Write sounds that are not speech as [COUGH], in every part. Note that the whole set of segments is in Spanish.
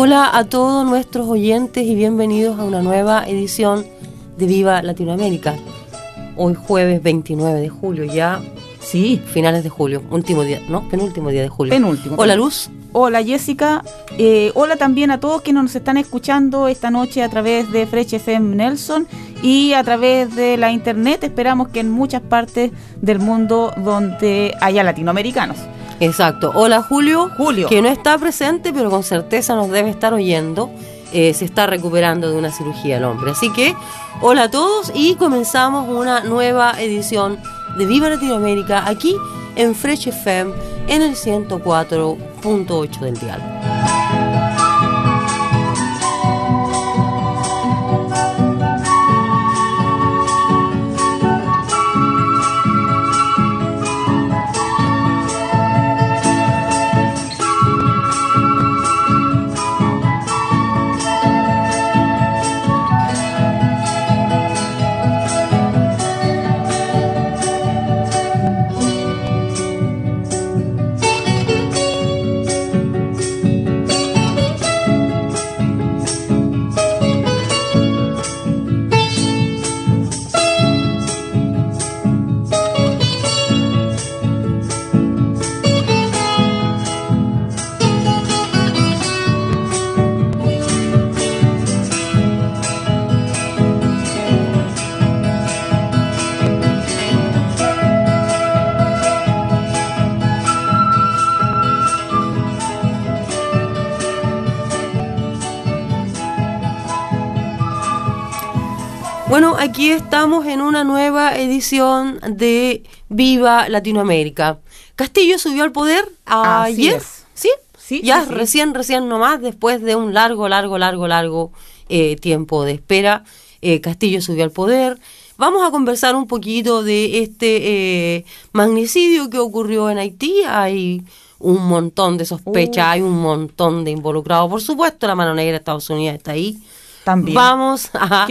Hola a todos nuestros oyentes y bienvenidos a una nueva edición de Viva Latinoamérica. Hoy jueves 29 de julio, ya. Sí, finales de julio, último día, ¿no? Penúltimo día de julio. Penúltimo. Hola Luz. Hola Jessica. Eh, hola también a todos quienes nos están escuchando esta noche a través de Fresh FM Nelson y a través de la internet. Esperamos que en muchas partes del mundo donde haya latinoamericanos. Exacto. Hola Julio. Julio. Que no está presente, pero con certeza nos debe estar oyendo. Eh, se está recuperando de una cirugía el hombre. Así que, hola a todos y comenzamos una nueva edición de Viva Latinoamérica aquí en Fresh FM en el 104.8 del diálogo. Estamos en una nueva edición de Viva Latinoamérica. Castillo subió al poder ayer, ¿sí? Sí, ya recién, recién nomás, después de un largo, largo, largo, largo eh, tiempo de espera, eh, Castillo subió al poder. Vamos a conversar un poquito de este eh, magnicidio que ocurrió en Haití. Hay un montón de sospechas, hay un montón de involucrados. Por supuesto, la mano negra de Estados Unidos está ahí. Vamos a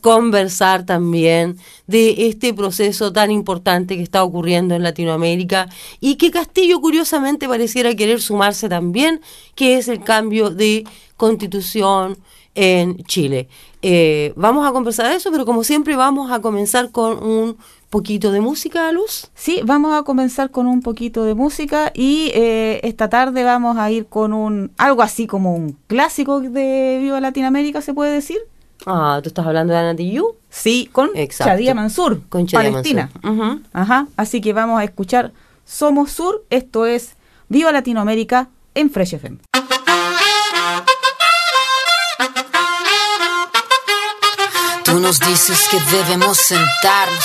conversar también de este proceso tan importante que está ocurriendo en Latinoamérica y que Castillo curiosamente pareciera querer sumarse también, que es el cambio de constitución en Chile. Eh, vamos a conversar de eso, pero como siempre vamos a comenzar con un poquito de música, Luz? Sí, vamos a comenzar con un poquito de música y eh, esta tarde vamos a ir con un algo así como un clásico de Viva Latinoamérica, ¿se puede decir? Ah, ¿tú estás hablando de Ana Sí, con Chadia Mansur, con Palestina. Ajá, así que vamos a escuchar Somos Sur, esto es Viva Latinoamérica en Fresh FM. Tú nos dices que debemos sentarnos,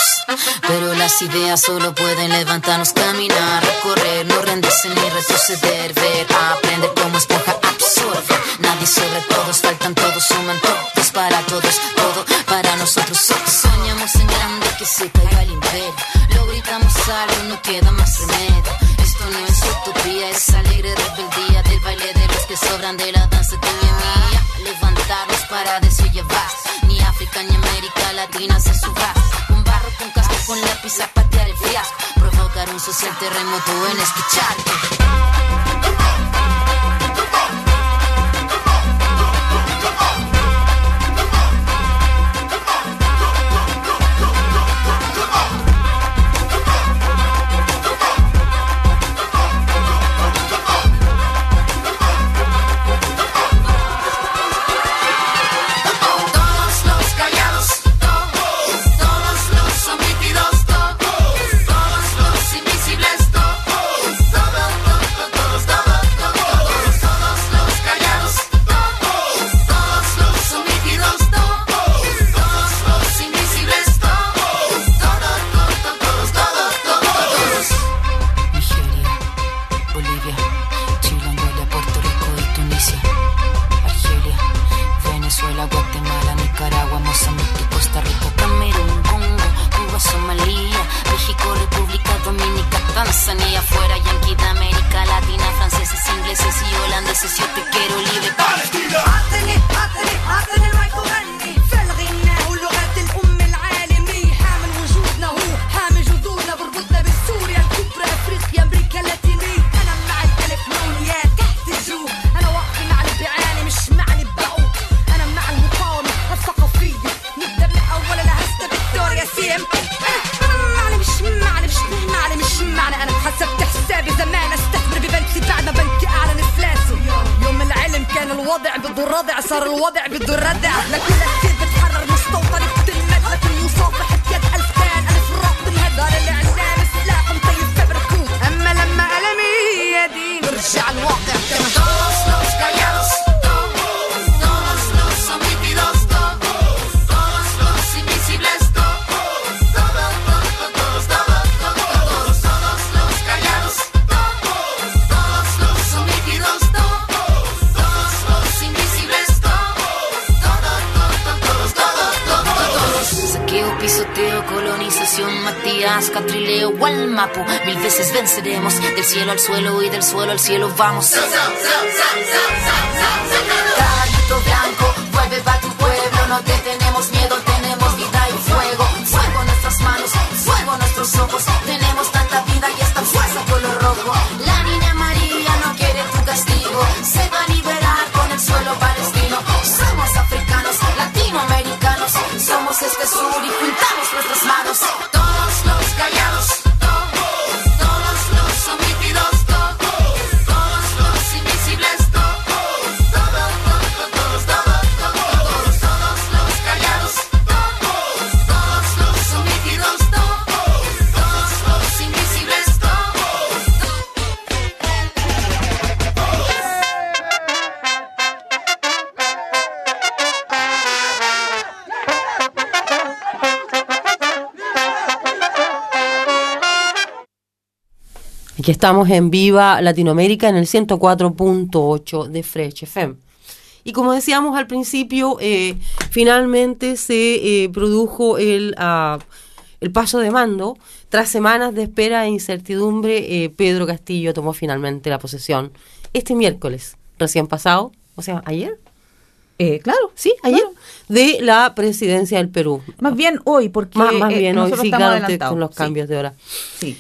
pero las ideas solo pueden levantarnos, caminar, correr, no rendirse ni retroceder, ver, aprender como esponja absorbe. Nadie sobre todos, faltan todos, suman todos para todos, todo para nosotros. Soñamos en grande que se caiga el imperio, lo gritamos algo, no queda más remedio. Un barro con casco, con lápiz, zapatea el fiasco. Provocar un social terremoto en este escucharte. 17 vamos. Caballito blanco, vuelve pa' tu pueblo, no te tenemos miedo, tenemos vida y fuego. Fuego nuestras manos, fuego nuestros ojos, tenemos tanta vida y esta fuerza color rojo. La niña María no quiere tu castigo, se va a liberar con el suelo palestino. Somos africanos, latinoamericanos, somos este sur y juntamos que estamos en Viva Latinoamérica en el 104.8 de Fresh FM. Y como decíamos al principio, eh, finalmente se eh, produjo el, ah, el paso de mando. Tras semanas de espera e incertidumbre, eh, Pedro Castillo tomó finalmente la posesión este miércoles, recién pasado, o sea, ayer. claro, sí, ayer, de la presidencia del Perú. Más bien hoy, porque más, bien hoy, sí, claro, con los cambios de hora. Sí.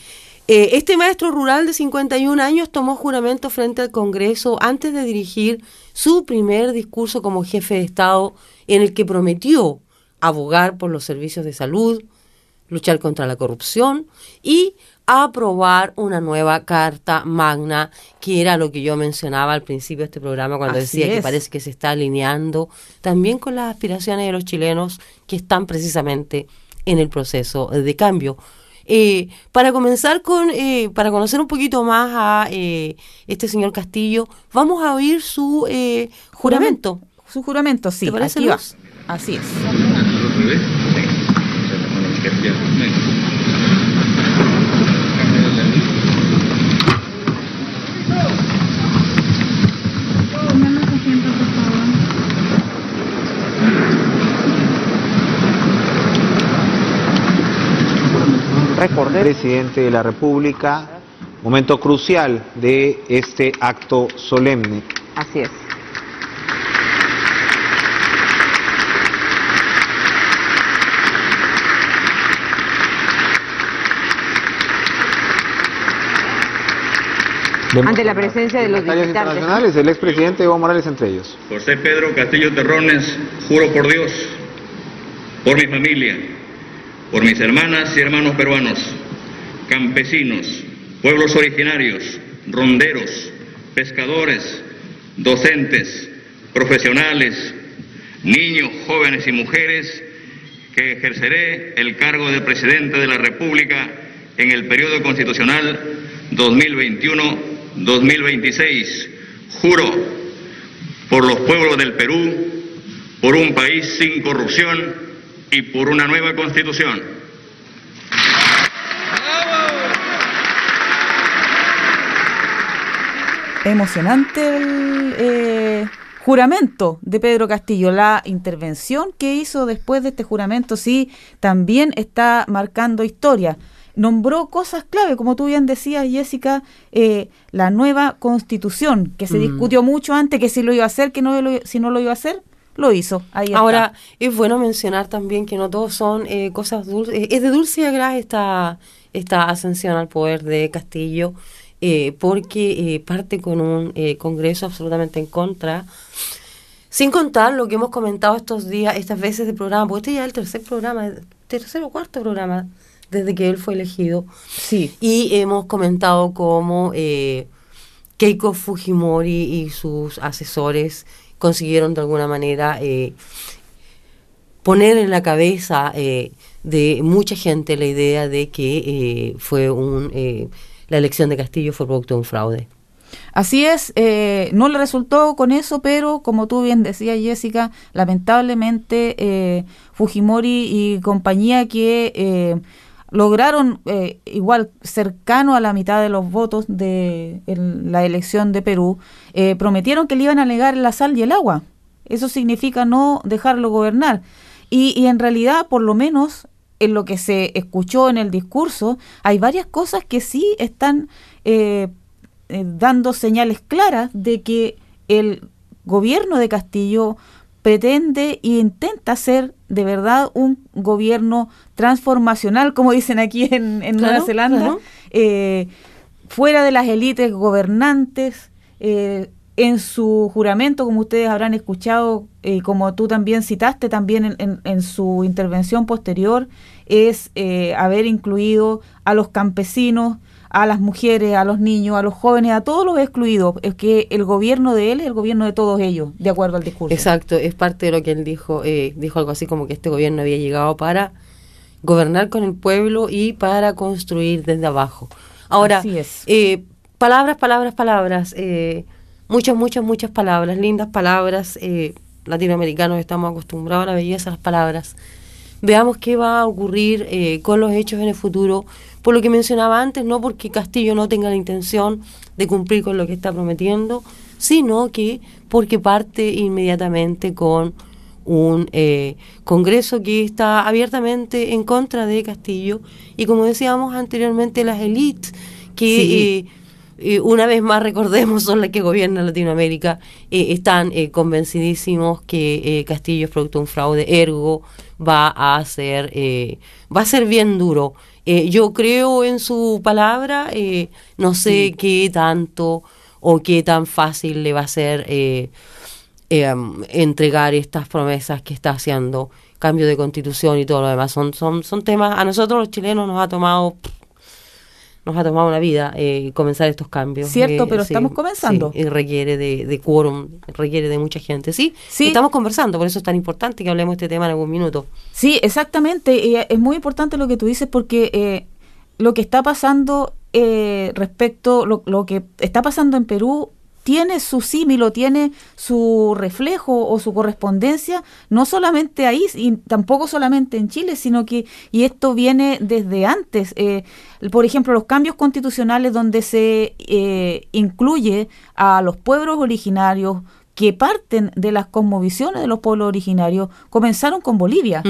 Eh, este maestro rural de 51 años tomó juramento frente al Congreso antes de dirigir su primer discurso como jefe de Estado en el que prometió abogar por los servicios de salud, luchar contra la corrupción y aprobar una nueva carta magna, que era lo que yo mencionaba al principio de este programa cuando decía que parece que se está alineando también con las aspiraciones de los chilenos que están precisamente en el proceso de cambio. Eh, para comenzar con, eh, para conocer un poquito más a eh, este señor Castillo, vamos a oír su eh, juramento. Su juramento, sí. ¿Te parece, Aquí va. Así es. Presidente de la República, momento crucial de este acto solemne. Así es. Ante la presencia de los visitantes. internacionales, el expresidente Evo Morales entre ellos. José Pedro Castillo Terrones, juro por Dios, por mi familia, por mis hermanas y hermanos peruanos, campesinos, pueblos originarios, ronderos, pescadores, docentes, profesionales, niños, jóvenes y mujeres, que ejerceré el cargo de presidente de la República en el periodo constitucional 2021-2026. Juro por los pueblos del Perú, por un país sin corrupción y por una nueva constitución. Emocionante el eh, juramento de Pedro Castillo, la intervención que hizo después de este juramento, sí, también está marcando historia. nombró cosas clave, como tú bien decías, Jessica, eh, la nueva constitución, que se mm. discutió mucho antes, que si lo iba a hacer, que no si no lo iba a hacer, lo hizo. Ahí Ahora, es bueno mencionar también que no todos son eh, cosas dulces. Es de dulce agraz esta, esta ascensión al poder de Castillo, eh, porque parte con un Congreso absolutamente en contra. Sin contar lo que hemos comentado estos días, estas veces de programa, porque este ya es el tercer programa, tercer o cuarto programa desde que él fue elegido. Sí. Y hemos comentado cómo eh, Keiko Fujimori y sus asesores consiguieron de alguna manera eh, poner en la cabeza eh, de mucha gente la idea de que fue un la elección de Castillo fue producto de un fraude. Así es, no le resultó con eso, pero como tú bien decías, Jessica, lamentablemente Fujimori y compañía que lograron eh, igual cercano a la mitad de los votos de la elección de Perú, eh, prometieron que le iban a negar la sal y el agua. Eso significa no dejarlo gobernar. Y, en realidad, por lo menos en lo que se escuchó en el discurso, hay varias cosas que sí están eh, dando señales claras de que el gobierno de Castillo pretende e intenta ser de verdad un gobierno transformacional, como dicen aquí en, Nueva Zelanda, eh, fuera de las élites gobernantes. Eh, en su juramento, como ustedes habrán escuchado, y como tú también citaste también en, su intervención posterior, es eh, haber incluido a los campesinos, a las mujeres, a los niños, a los jóvenes, a todos los excluidos. Es que el gobierno de él es el gobierno de todos ellos, de acuerdo al discurso. Exacto, es parte de lo que él dijo. Eh, dijo algo así como que este gobierno había llegado para gobernar con el pueblo y para construir desde abajo. Ahora, Eh, palabras, palabras, palabras. Eh, muchas, muchas, muchas palabras, lindas palabras. Eh, latinoamericanos estamos acostumbrados a la belleza de las palabras. Veamos qué va a ocurrir eh, con los hechos en el futuro. Por lo que mencionaba antes, no porque Castillo no tenga la intención de cumplir con lo que está prometiendo, sino que porque parte inmediatamente con un eh, Congreso que está abiertamente en contra de Castillo. Y como decíamos anteriormente las élites que eh, eh, una vez más recordemos son las que gobiernan Latinoamérica están convencidísimos que Castillo es producto de un fraude ergo va a ser va a ser bien duro eh, yo creo en su palabra, eh, no sé qué tanto o qué tan fácil le va a ser eh, em, entregar estas promesas que está haciendo, cambio de constitución y todo lo demás. Son, son, son temas, a nosotros los chilenos nos ha tomado nos ha tomado una vida eh, comenzar estos cambios. Cierto, eh, pero estamos comenzando. y requiere de, de quórum, requiere de mucha gente. Sí, sí, estamos conversando, por eso es tan importante que hablemos de este tema en algún minuto. Sí, exactamente. Y es muy importante lo que tú dices porque eh, lo que está pasando respecto, lo, lo que está pasando en Perú tiene su símilo, tiene su reflejo o su correspondencia, no solamente ahí, y tampoco solamente en Chile, sino que, y esto viene desde antes, eh, por ejemplo, los cambios constitucionales donde se eh, incluye a los pueblos originarios, que parten de las cosmovisiones de los pueblos originarios, comenzaron con Bolivia,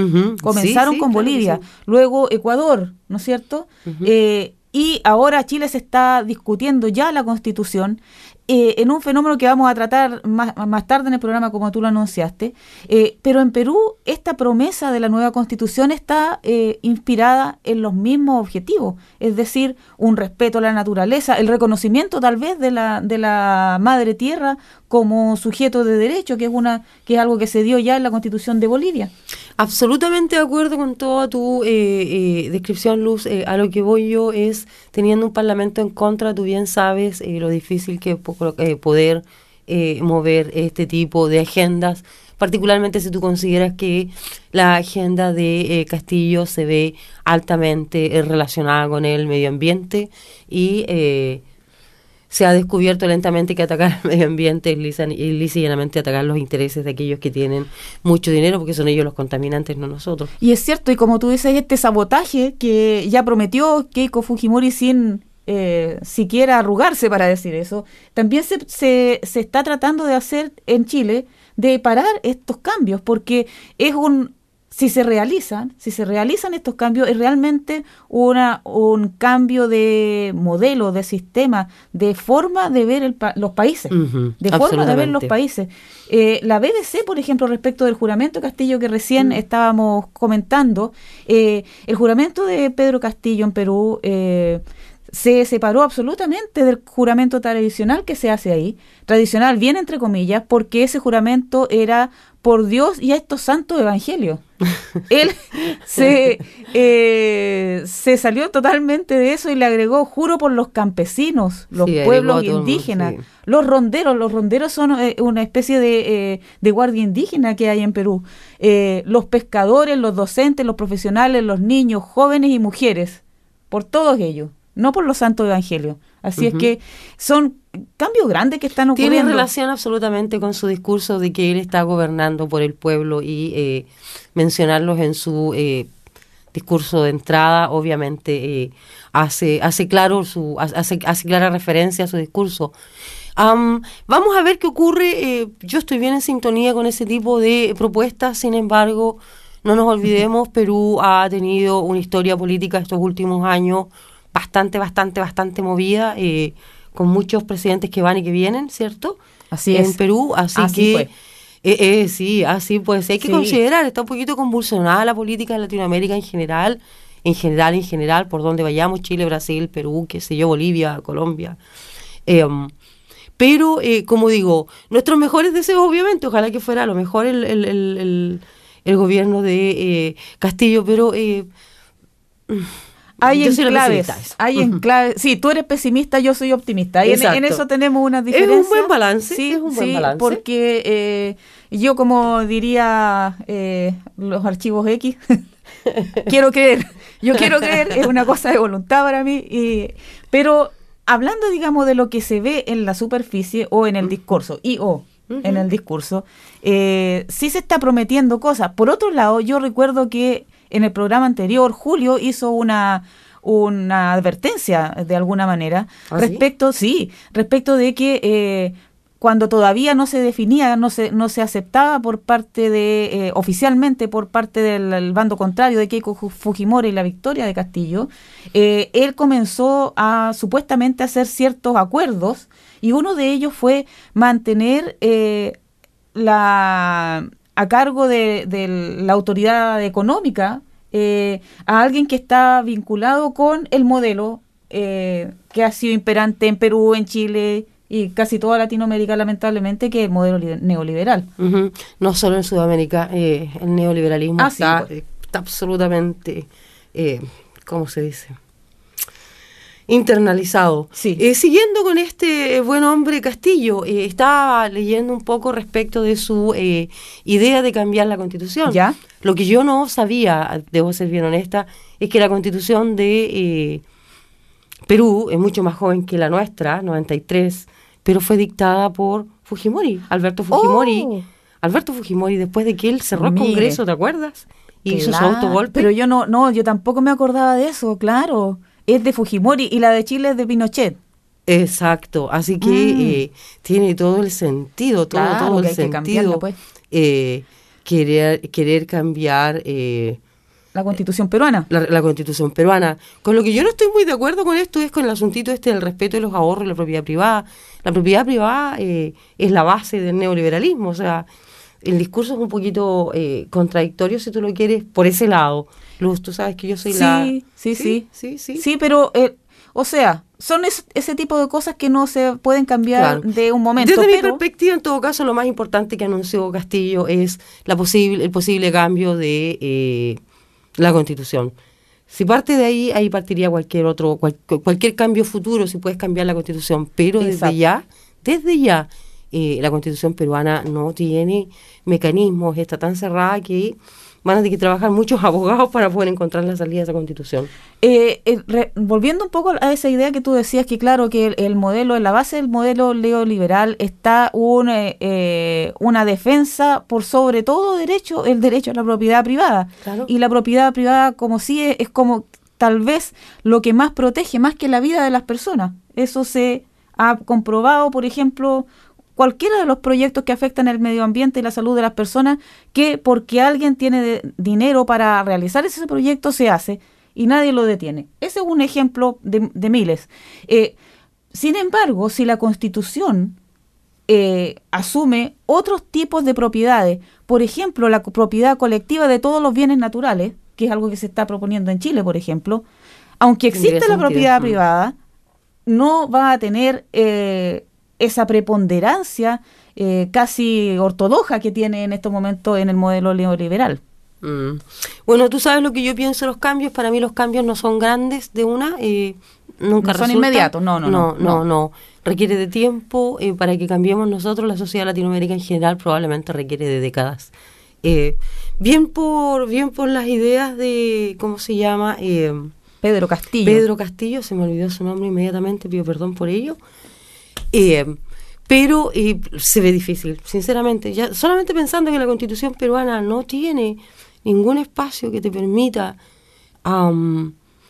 comenzaron con Bolivia, luego Ecuador, ¿no es cierto? Eh, y ahora Chile se está discutiendo ya la constitución eh, en un fenómeno que vamos a tratar más, más, tarde en el programa como tú lo anunciaste, eh, pero en Perú esta promesa de la nueva constitución está eh, inspirada en los mismos objetivos, es decir, un respeto a la naturaleza, el reconocimiento tal vez de la, de la madre tierra como sujeto de derecho, que es, una, que es algo que se dio ya en la constitución de Bolivia. Absolutamente de acuerdo con toda tu descripción, Luz. a lo que voy yo es, teniendo un parlamento en contra, tú bien sabes lo difícil que eh, poder eh, mover este tipo de agendas, particularmente si tú consideras que la agenda de eh, Castillo se ve altamente relacionada con el medio ambiente y se ha descubierto lentamente que atacar el [LAUGHS] medio ambiente es lisa, y llanamente atacar los intereses de aquellos que tienen mucho dinero, porque son ellos los contaminantes, no nosotros. Y es cierto, y como tú dices, este sabotaje que ya prometió Keiko Fujimori sin eh, siquiera arrugarse para decir eso, también se, se, se, está tratando de hacer en Chile de parar estos cambios, porque es un si se realizan, si se realizan estos cambios, es realmente una, un cambio de modelo, de sistema, de forma de ver los países, de forma de ver los países. Eh, la BBC, por ejemplo, respecto del juramento Castillo que recién mm. estábamos comentando, eh, el juramento de Pedro Castillo en Perú eh, se separó absolutamente del juramento tradicional que se hace ahí, tradicional bien entre comillas, porque ese juramento era por Dios y a estos santos evangelios. [LAUGHS] Él se, eh, se salió totalmente de eso y le agregó, juro por los campesinos, los pueblos indígenas, los ronderos. Los ronderos son eh, una especie de, eh, de, guardia indígena que hay en Perú. los pescadores, los docentes, los profesionales, los niños, jóvenes y mujeres, por todos ellos, no por los santos evangelios. Así es que son cambios grandes que están ocurriendo. Tiene relación absolutamente con su discurso de que él está gobernando por el pueblo y eh, mencionarlos en su eh, discurso de entrada, obviamente eh, hace hace claro su hace, hace clara referencia a su discurso. vamos a ver qué ocurre. yo estoy bien en sintonía con ese tipo de propuestas, sin embargo, no nos olvidemos, [LAUGHS] Perú ha tenido una historia política estos últimos años bastante, bastante, bastante movida. Eh, con muchos presidentes que van y que vienen, ¿cierto? Así en es. Perú, así, que... Eh, eh, sí, así pues hay que considerar, está un poquito convulsionada la política en Latinoamérica en general, en general, en general, por donde vayamos, Chile, Brasil, Perú, qué sé yo, Bolivia, Colombia. Em, pero, eh, como digo, nuestros mejores deseos, obviamente, ojalá que fuera a lo mejor el, el, el, el gobierno de eh, Castillo, pero... Hay enclaves, hay enclaves. Sí, tú eres pesimista, yo soy optimista. Y en, eso tenemos una diferencia. Es un buen balance. Sí, es un buen balance. porque eh, yo, como diría eh, los archivos X, [LAUGHS] quiero creer. Yo quiero creer, es una cosa de voluntad para mí. Y, pero hablando, digamos, de lo que se ve en la superficie o en el discurso, y o en el discurso, eh, sí se está prometiendo cosas. Por otro lado, yo recuerdo que en el programa anterior, Julio hizo una una advertencia de alguna manera ¿Ah, respecto, sí? respecto de que eh, cuando todavía no se definía, no se, no se aceptaba por parte de, eh, oficialmente por parte del bando contrario de Keiko Fujimori y la victoria de Castillo, eh, él comenzó a supuestamente hacer ciertos acuerdos y uno de ellos fue mantener la a cargo de, la autoridad económica eh, a alguien que está vinculado con el modelo eh, que ha sido imperante en Perú, en Chile y casi toda Latinoamérica, lamentablemente, que es el modelo neoliberal. No solo en Sudamérica, eh, el neoliberalismo ah, está, está, absolutamente, ¿cómo se dice? Internalizado. Sí. Eh, siguiendo con este buen hombre Castillo, eh, estaba leyendo un poco respecto de su eh, idea de cambiar la constitución. ¿Ya? Lo que yo no sabía, debo ser bien honesta, es que la constitución de Perú es mucho más joven que la nuestra, 93, pero fue dictada por Fujimori, Alberto Fujimori. Oh. Alberto Fujimori, después de que él cerró el Congreso, ¿te acuerdas? Y hizo su autogolpe. Pero yo no, no, yo tampoco me acordaba de eso, claro es de Fujimori y la de Chile es de Pinochet. Exacto, así que mm. eh, tiene todo el sentido, todo, todo el sentido. Pues. Eh, querer, querer cambiar eh, la constitución peruana. La, constitución peruana. Con lo que yo no estoy muy de acuerdo con esto es con el asuntito este del respeto de los ahorros y la propiedad privada. La propiedad privada es la base del neoliberalismo, o sea, el discurso es un poquito contradictorio si tú lo quieres por ese lado. Luz, tú sabes que yo soy la... Sí, sí, sí. Sí, sí. Sí, pero, eh, o sea, son ese tipo de cosas que no se pueden cambiar de un momento. Desde mi perspectiva, en todo caso, lo más importante que anunció Castillo es la posible, el posible cambio de eh, la Constitución. Si parte de ahí, ahí partiría cualquier otro, cualquier cambio futuro, si puedes cambiar la Constitución. Pero desde ya, desde ya, eh, la Constitución peruana no tiene mecanismos, está tan cerrada que van a tener que trabajar muchos [LAUGHS] abogados para poder encontrar la salida de esa constitución. Eh, eh, volviendo un poco a esa idea que tú decías, que claro, que el, modelo, en la base del modelo neoliberal está un, eh, una defensa por sobre todo derecho, el derecho a la propiedad privada. Y la propiedad privada como sí es, es como tal vez lo que más protege, más que la vida de las personas. Eso se ha comprobado, por ejemplo, cualquiera de los proyectos que afectan el medio ambiente y la salud de las personas, que porque alguien tiene dinero para realizar ese proyecto se hace y nadie lo detiene. Ese es un ejemplo de, miles. Eh, sin embargo, si la Constitución eh, asume otros tipos de propiedades, por ejemplo, la propiedad colectiva de todos los bienes naturales, que es algo que se está proponiendo en Chile, por ejemplo, aunque existe la propiedad mm. privada, no va a tener eh, esa preponderancia eh, casi ortodoxa que tiene en estos momentos en el modelo neoliberal. Mm. Bueno, tú sabes lo que yo pienso de los cambios. Para mí los cambios no son grandes de una. Eh, nunca son inmediatos, no no, no no, no, Requiere de tiempo eh, para que cambiemos nosotros. La sociedad latinoamérica en general probablemente requiere de décadas. bien por bien por las ideas de cómo se llama Pedro Castillo. Pedro Castillo, se me olvidó su nombre inmediatamente, pido perdón por ello. Eh, pero eh, se ve difícil, sinceramente. Ya, solamente pensando que la constitución peruana no tiene ningún espacio que te permita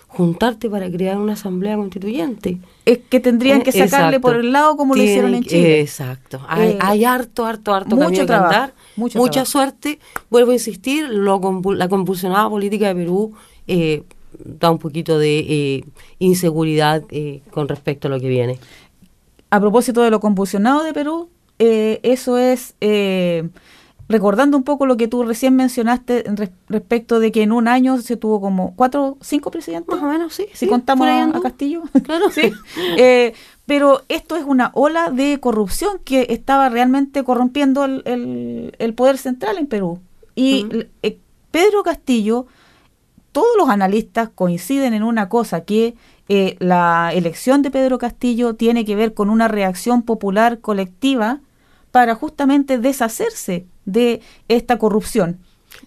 juntarte para crear una asamblea constituyente. Es que tendrían que eh, sacarle por el lado como lo hicieron en Chile. Exacto. Hay, harto, harto, harto mucho camino Mucha suerte. Vuelvo a insistir, lo, la compulsionada política de Perú eh, da un poquito de eh, inseguridad eh, con respecto a lo que viene. A propósito de lo convulsionado de Perú, eh, eso es recordando un poco lo que tú recién mencionaste respecto de que en un año se tuvo como cuatro, cinco presidentes. Más o menos, sí. Si contamos a, Castillo. [LAUGHS] Claro. sí. pero esto es una ola de corrupción que estaba realmente corrompiendo el, poder central en Perú. Y Pedro Castillo todos los analistas coinciden en una cosa, que eh, la elección de Pedro Castillo tiene que ver con una reacción popular colectiva para justamente deshacerse de esta corrupción.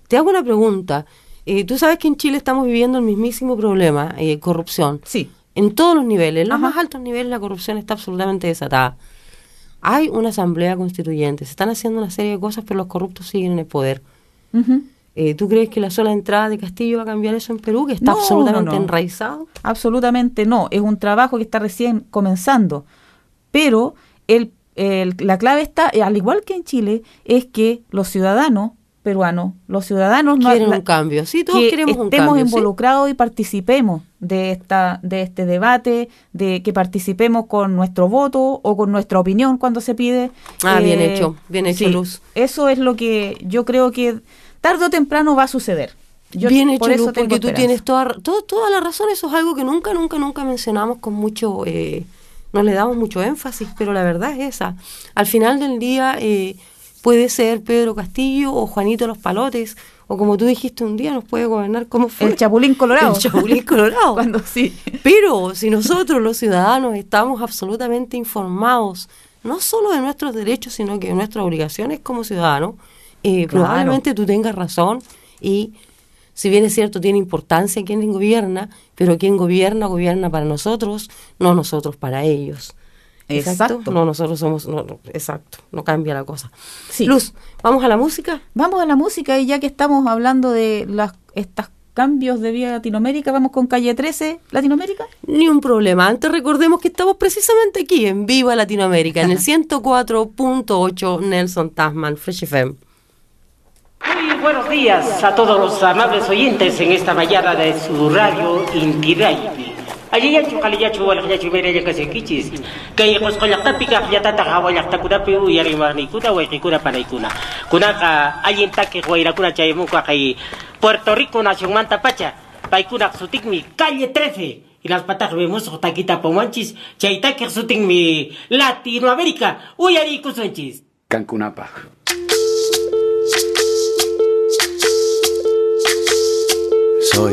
Te hago una pregunta. Eh, Tú sabes que en Chile estamos viviendo el mismísimo problema, eh, corrupción. Sí. En todos los niveles, en los más altos niveles la corrupción está absolutamente desatada. Hay una asamblea constituyente, se están haciendo una serie de cosas, pero los corruptos siguen en el poder. Eh, ¿Tú crees que la sola entrada de Castillo va a cambiar eso en Perú, que está absolutamente enraizado? Absolutamente no, es un trabajo que está recién comenzando, pero el, la clave está, al igual que en Chile, es que los ciudadanos peruanos, los ciudadanos quieren un cambio, sí, todos queremos un cambio, estemos involucrados y participemos de esta de este debate, de que participemos con nuestro voto o con nuestra opinión cuando se pide. Ah, bien eh, hecho, bien hecho, Luz. Eso es lo que yo creo que tarde o temprano va a suceder. Bien hecho, porque tú tienes toda, toda la razón. Eso es algo que nunca, nunca, nunca mencionamos con mucho... Eh, no le damos mucho énfasis, pero la verdad es esa. Al final del día eh, puede ser Pedro Castillo o Juanito Los Palotes, o como tú dijiste un día, nos puede gobernar como fue. [LAUGHS] El Chapulín Colorado. El Chapulín Colorado. Cuando sí. Pero si nosotros los ciudadanos estamos absolutamente informados, no solo de nuestros derechos, sino que de nuestras obligaciones como ciudadanos, eh, probablemente tú tengas razón y si bien es cierto, tiene importancia quien gobierna, pero quien gobierna, gobierna para nosotros, no nosotros para ellos. Exacto. No, nosotros somos, no, exacto, no cambia la cosa. Luz, ¿vamos a la música? Vamos a la música y ya que estamos hablando de las estas cambios de vía Latinoamérica, vamos con calle 13, Latinoamérica. Ni un problema. Antes recordemos que estamos precisamente aquí en Viva Latinoamérica, en el [LAUGHS] 104.8 Nelson Tasman, Fresh FM. Buenos días a todos los amables oyentes en esta mañana de su radio Intiray. Allí ya chukali ya chuwal ya chumere ya kasi kichis. Kay kos kolak ta pika ya tata hawa ya takuna pe u yari mani kuna wa kikuna para ikuna. Kuna ka alien take wa ira kuna chay muka kay Puerto Rico nación manta pacha. Paikuna sutik mi calle 13. Y las patas vemos taquita pomanchis. Chay take sutik mi Latinoamérica. Uyari kusunchis. Cancunapa. Soy,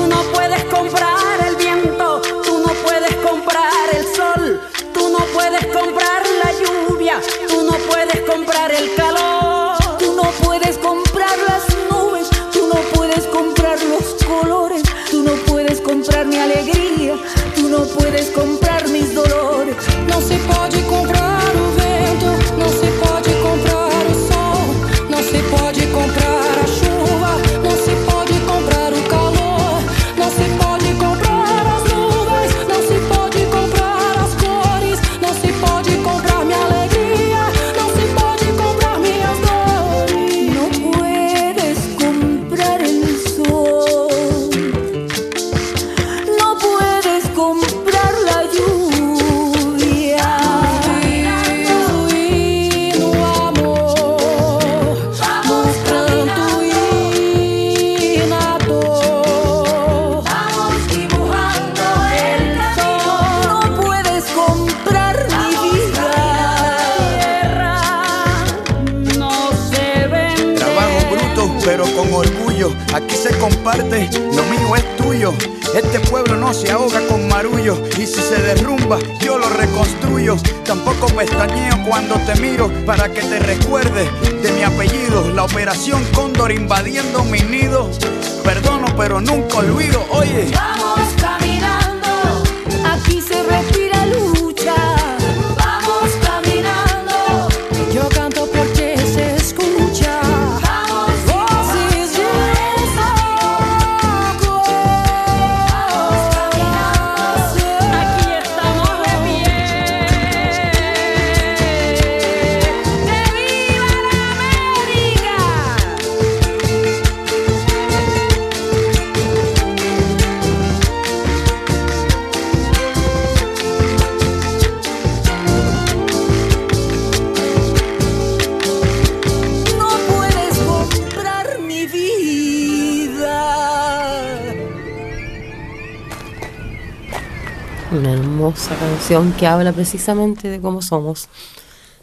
Hermosa canción que habla precisamente de cómo somos.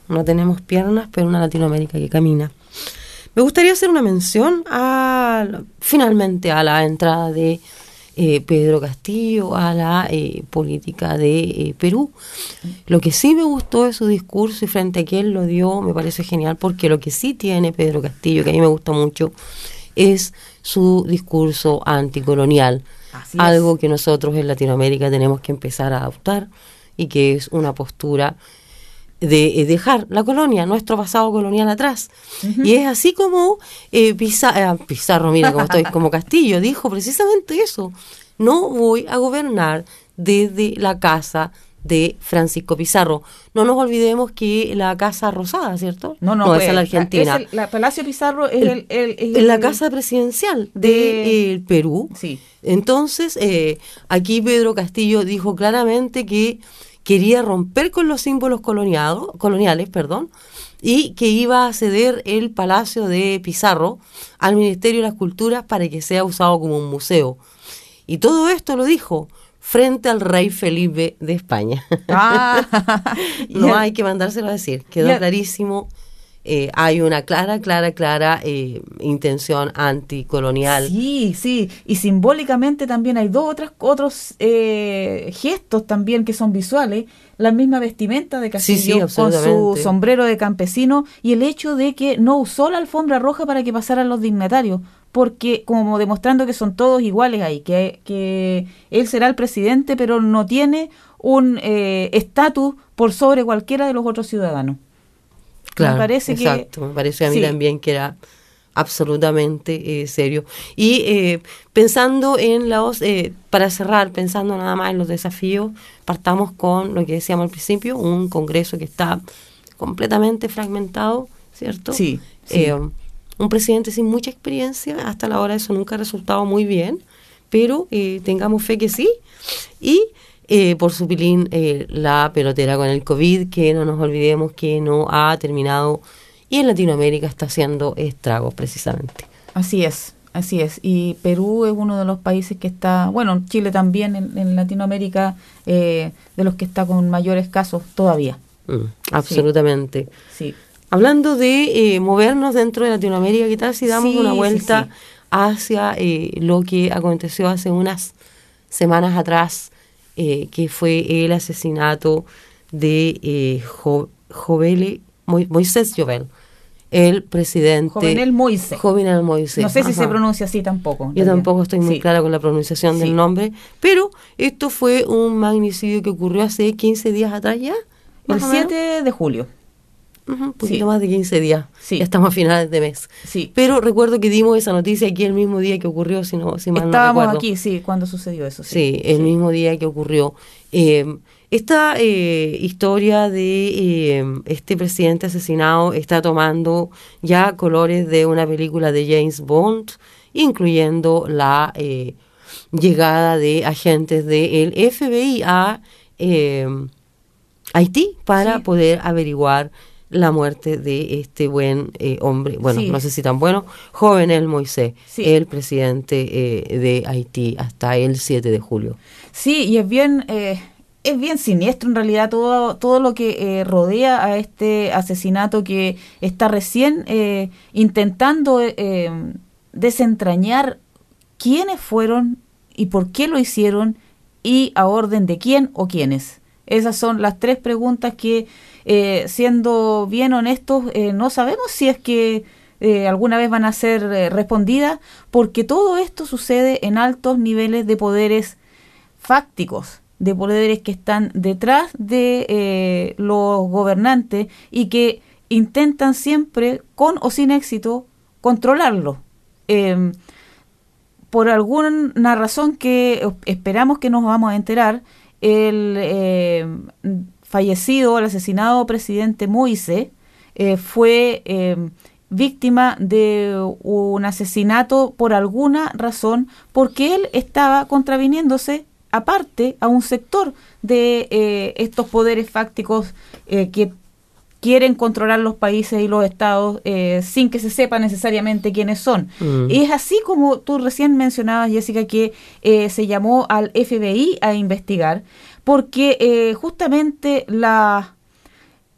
No tenemos piernas, pero una Latinoamérica que camina. Me gustaría hacer una mención a, finalmente a la entrada de eh, Pedro Castillo a la eh, política de eh, Perú. Lo que sí me gustó de su discurso y frente a quien lo dio me parece genial porque lo que sí tiene Pedro Castillo, que a mí me gusta mucho, es su discurso anticolonial algo que nosotros en Latinoamérica tenemos que empezar a adoptar y que es una postura de eh, dejar la colonia, nuestro pasado colonial atrás. Y es así como eh, eh, Pizarro, mira cómo estoy, [LAUGHS] como Castillo, dijo precisamente eso. No voy a gobernar desde la casa de Francisco Pizarro. No nos olvidemos que la Casa Rosada, ¿cierto? No, no, es la Argentina. la Palacio Pizarro es el, la casa presidencial de, Perú. Sí. Entonces, aquí Pedro Castillo dijo claramente que quería romper con los símbolos coloniales perdón, y que iba a ceder el Palacio de Pizarro al Ministerio de las Culturas para que sea usado como un museo. Y todo esto lo dijo frente al rey Felipe de España. Ah. [LAUGHS] no hay que mandárselo a decir, quedó clarísimo. Eh, hay una clara, clara, clara eh, intención anticolonial. Sí, sí, y simbólicamente también hay dos otras, otros eh, gestos también que son visuales, la misma vestimenta de Castillo con su sombrero de campesino y el hecho de que no usó la alfombra roja para que pasaran los dignatarios, porque como demostrando que son todos iguales ahí, que, que él será el presidente, pero no tiene un estatus por sobre cualquiera de los otros ciudadanos. Claro, me parece exacto, me parece a mí también que era absolutamente eh, serio. Y eh, pensando en los, eh, para cerrar, pensando nada más en los desafíos, partamos con lo que decíamos al principio, un Congreso que está completamente fragmentado, ¿cierto? Sí. Un presidente sin mucha experiencia, hasta la hora eso nunca ha resultado muy bien, pero tengamos fe que sí. Y eh, por su pilín eh, la pelotera con el COVID, que no nos olvidemos que no ha terminado y en Latinoamérica está haciendo estragos precisamente. Así es, así es. Y Perú es uno de los países que está, bueno, Chile también en, Latinoamérica, eh, de los que está con mayores casos todavía. Mm, absolutamente. Sí. Hablando de movernos dentro de Latinoamérica, ¿qué tal si damos una vuelta hacia lo que aconteció hace unas semanas atrás? Eh, que fue el asesinato de eh, Moisés Jovel, el presidente. Jovenel Moisés. Jovenel Moisés. No sé si se pronuncia así tampoco. Yo tampoco estoy muy clara con la pronunciación del nombre, pero esto fue un magnicidio que ocurrió hace 15 días atrás ya. El 7 de julio un poquito más de 15 días. Sí. Ya estamos a finales de mes. Sí. Pero recuerdo que dimos esa noticia aquí el mismo día que ocurrió, si, no, si mal Estábamos no aquí, sí, cuando sucedió eso. Sí, el mismo día que ocurrió. Eh, esta eh, historia de eh, este presidente asesinado está tomando ya colores de una película de James Bond, incluyendo la llegada de agentes del FBI a Haití para poder averiguar la muerte de este buen eh, hombre, bueno, no sé si tan bueno, joven el Moisés, el presidente eh, de Haití hasta el 7 de julio. Sí, y es bien... Eh, es bien siniestro en realidad todo, todo lo que rodea a este asesinato que está recién intentando desentrañar quiénes fueron y por qué lo hicieron y a orden de quién o quiénes. Esas son las tres preguntas que eh, siendo bien honestos, eh, no sabemos si es que eh, alguna vez van a ser respondidas, porque todo esto sucede en altos niveles de poderes fácticos, de poderes que están detrás de los gobernantes y que intentan siempre, con o sin éxito, controlarlo. Em, por alguna razón que esperamos que nos vamos a enterar, el fallecido, el asesinado presidente Moise, eh, fue eh, víctima de un asesinato por alguna razón, porque él estaba contraviniéndose aparte a un sector de eh, estos poderes fácticos que quieren controlar los países y los estados sin que se sepa necesariamente quiénes son. Mm. Y es así como tú recién mencionabas, Jessica, que se llamó al FBI a investigar porque eh, justamente las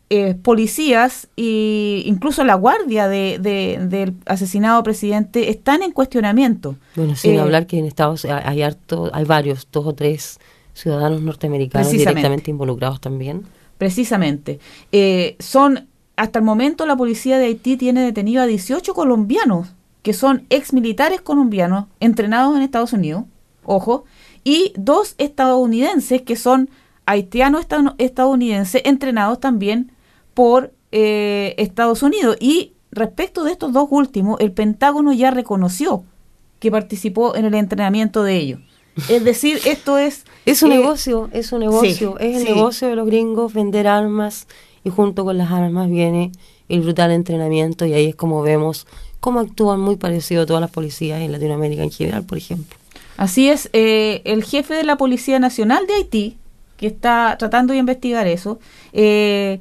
eh, policías e incluso la guardia de, del asesinado presidente están en cuestionamiento. Bueno, sin eh, hablar que en Estados Unidos hay, harto, hay varios, dos o tres ciudadanos norteamericanos directamente involucrados también. Precisamente. son, hasta el momento la policía de Haití tiene detenido a 18 colombianos que son ex militares colombianos entrenados en Estados Unidos ojo, y dos estadounidenses que son haitianos estadounidenses entrenados también por eh, Estados Unidos. Y respecto de estos dos últimos, el Pentágono ya reconoció que participó en el entrenamiento de ellos. Es decir, esto es... Es un eh, negocio, es un negocio, es el negocio de los gringos vender armas y junto con las armas viene el brutal entrenamiento y ahí es como vemos cómo actúan muy parecido a todas las policías en Latinoamérica en general, por ejemplo. Así es, eh, el jefe de la Policía Nacional de Haití, que está tratando de investigar eso, eh,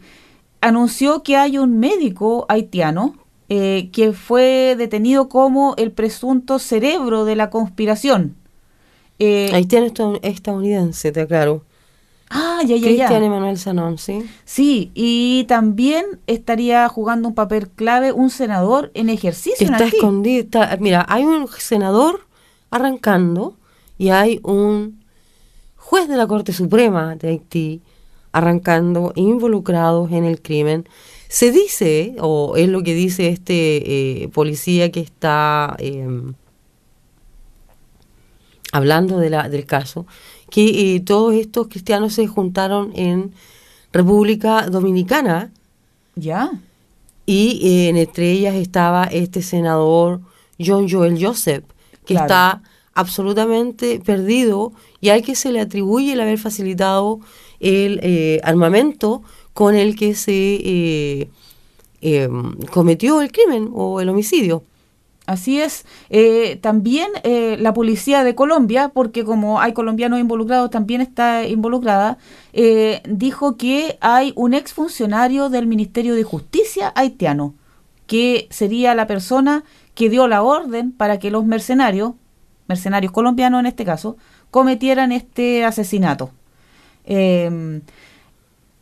anunció que hay un médico haitiano eh, que fue detenido como el presunto cerebro de la conspiración. Eh, haitiano estadounidense, te aclaro. Ah, ya, ya, Cristian Emanuel Sanón, sí. Sí, y también estaría jugando un papel clave un senador en ejercicio. Está escondido. mira, hay un senador arrancando y hay un juez de la Corte Suprema de Haití arrancando, involucrados en el crimen. Se dice, o es lo que dice este eh, policía que está em, hablando de la, del caso, que eh, todos estos cristianos se juntaron en República Dominicana. Ya. Y eh, entre ellas estaba este senador John Joel Joseph, que está absolutamente perdido y al que se le atribuye el haber facilitado el eh, armamento con el que se eh, em, cometió el crimen o el homicidio. Así es. Eh, también la policía de Colombia, porque como hay colombianos involucrados, también está involucrada, dijo que hay un exfuncionario del Ministerio de Justicia haitiano, que sería la persona que dio la orden para que los mercenarios, mercenarios colombianos en este caso, cometieran este asesinato. Eh,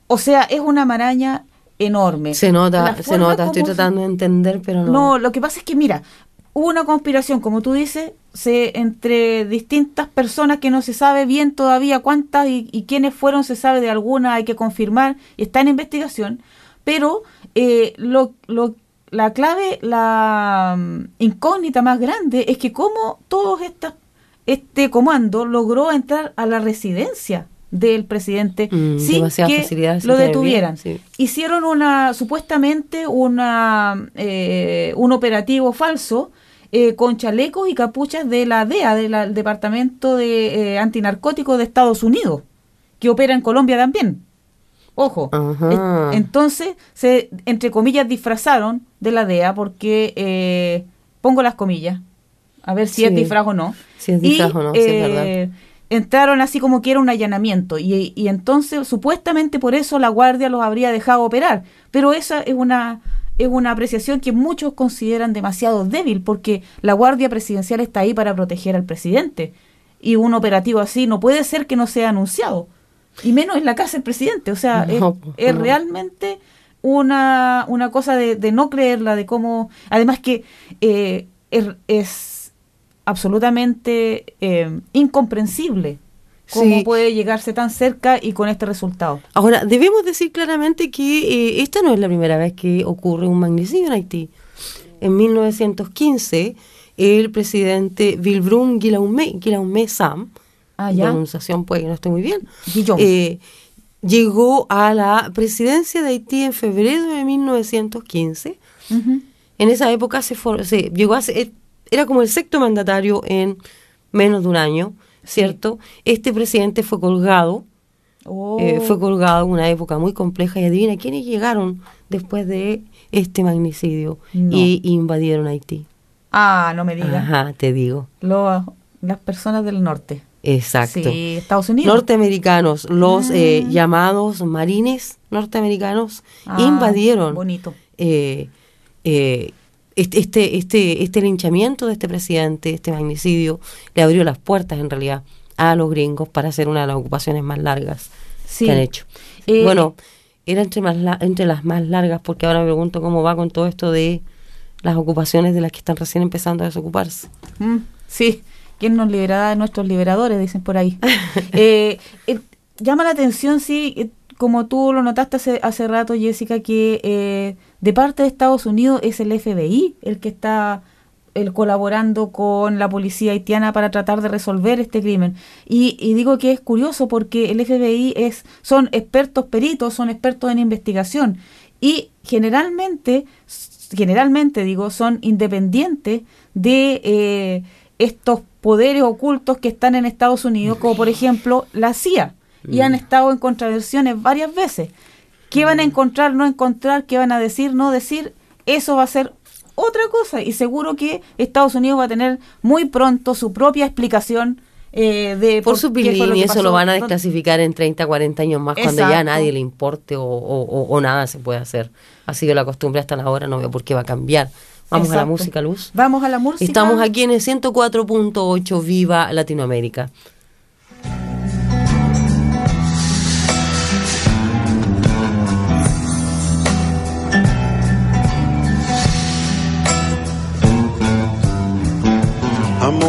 o sea, es una maraña enorme. Se nota, se nota, estoy tratando de entender, pero no. No, lo que pasa es que, mira, hubo una conspiración, como tú dices, se, entre distintas personas que no se sabe bien todavía cuántas y, y quiénes fueron, se sabe de alguna, hay que confirmar, está en investigación, pero eh, lo, lo la clave, la mm, incógnita más grande es que cómo todos estas, este comando logró entrar a la residencia del presidente mm, sin que lo detuvieran. Hicieron una supuestamente una eh, un operativo falso eh, con chalecos y capuchas de la DEA, del Departamento de eh, Antinarcóticos de Estados Unidos, que opera en Colombia también. Ojo. Entonces, se, entre comillas, disfrazaron de la DEA porque, eh, pongo las comillas, a ver si es disfraz o no. Si es disfraz o no, sí, es verdad. Eh, entraron así como que era un allanamiento y, y, entonces supuestamente por eso la guardia los habría dejado operar pero esa es una es una apreciación que muchos consideran demasiado débil porque la guardia presidencial está ahí para proteger al presidente. Y un operativo así no puede ser que no sea anunciado. Y menos en la casa del presidente. O sea, [LAUGHS] es, realmente una, una cosa de, no creerla, de cómo... Además que eh, es, absolutamente eh, incomprensible cómo puede llegarse tan cerca y con este resultado. Ahora, debemos decir claramente que eh, esta no es la primera vez que ocurre un magnicidio en Haití. En 1915, el presidente Vilbrum Guillaume Sam ah, la pronunciación puede que no esté muy bien, eh, llegó a la presidencia de Haití en febrero de 1915. En esa época se, se llegó a era como el sexto mandatario en menos de un año, ¿cierto? Este presidente fue colgado, eh, fue oh. colgado en una época muy compleja y adivina quiénes llegaron después de este magnicidio y invadieron Haití. Ah, no me digas. Ajá, te digo. las personas del norte. Exacto. Sí, Estados Unidos. Norteamericanos, los eh, ah. llamados marines norteamericanos ah, invadieron. Bonito. Eh, eh, este, este, este, este linchamiento de este presidente, este magnicidio, le abrió las puertas en realidad a los gringos para hacer una de las ocupaciones más largas que han hecho. bueno, era entre, más entre las más largas porque ahora me pregunto cómo va con todo esto de las ocupaciones de las que están recién empezando a desocuparse. Mm, sí, ¿Quién nos liberará de nuestros liberadores? Dicen por ahí. [LAUGHS] Eh, eh, llama la atención, sí, eh, como tú lo notaste hace, hace rato, Jessica, que de parte de Estados Unidos es el FBI el que está el, colaborando con la policía haitiana para tratar de resolver este crimen. Y, y, digo que es curioso porque el FBI es, son expertos peritos, son expertos en investigación y generalmente, generalmente digo, son independientes de eh, estos poderes ocultos que están en Estados Unidos, como por ejemplo la CIA, y han mm. estado en contraversiones varias veces. ¿Qué van a mm. encontrar, no encontrar? ¿Qué van a decir, no decir? Eso va a ser otra cosa y seguro que Estados Unidos va a tener muy pronto su propia explicación eh, de por, su pilín y eso lo van a desclasificar en 30, 40 años más cuando ya a nadie le importe o, nada se puede hacer. Ha sido la costumbre hasta ahora, no veo por qué va a cambiar. Vamos a la música, Luz. Vamos a la música. Estamos aquí en el 104.8 Viva Latinoamérica.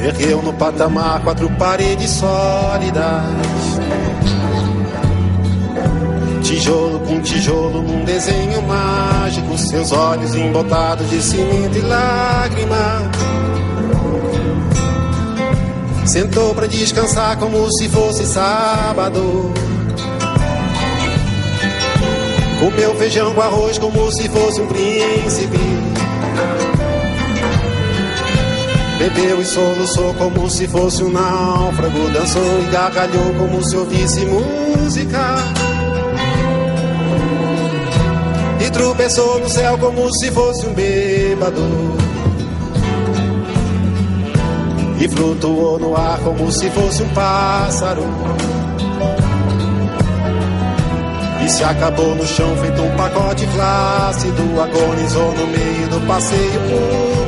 Ergueu no patamar quatro paredes sólidas. Tijolo com tijolo num desenho mágico. Seus olhos embotados de cimento e lágrima. Sentou para descansar como se fosse sábado. Comeu feijão com arroz como se fosse um príncipe. Bebeu e soluçou como se fosse um náufrago. Dançou e gargalhou como se ouvisse música. E tropeçou no céu como se fosse um bêbado. E flutuou no ar como se fosse um pássaro. E se acabou no chão feito um pacote flácido. Agonizou no meio do passeio público.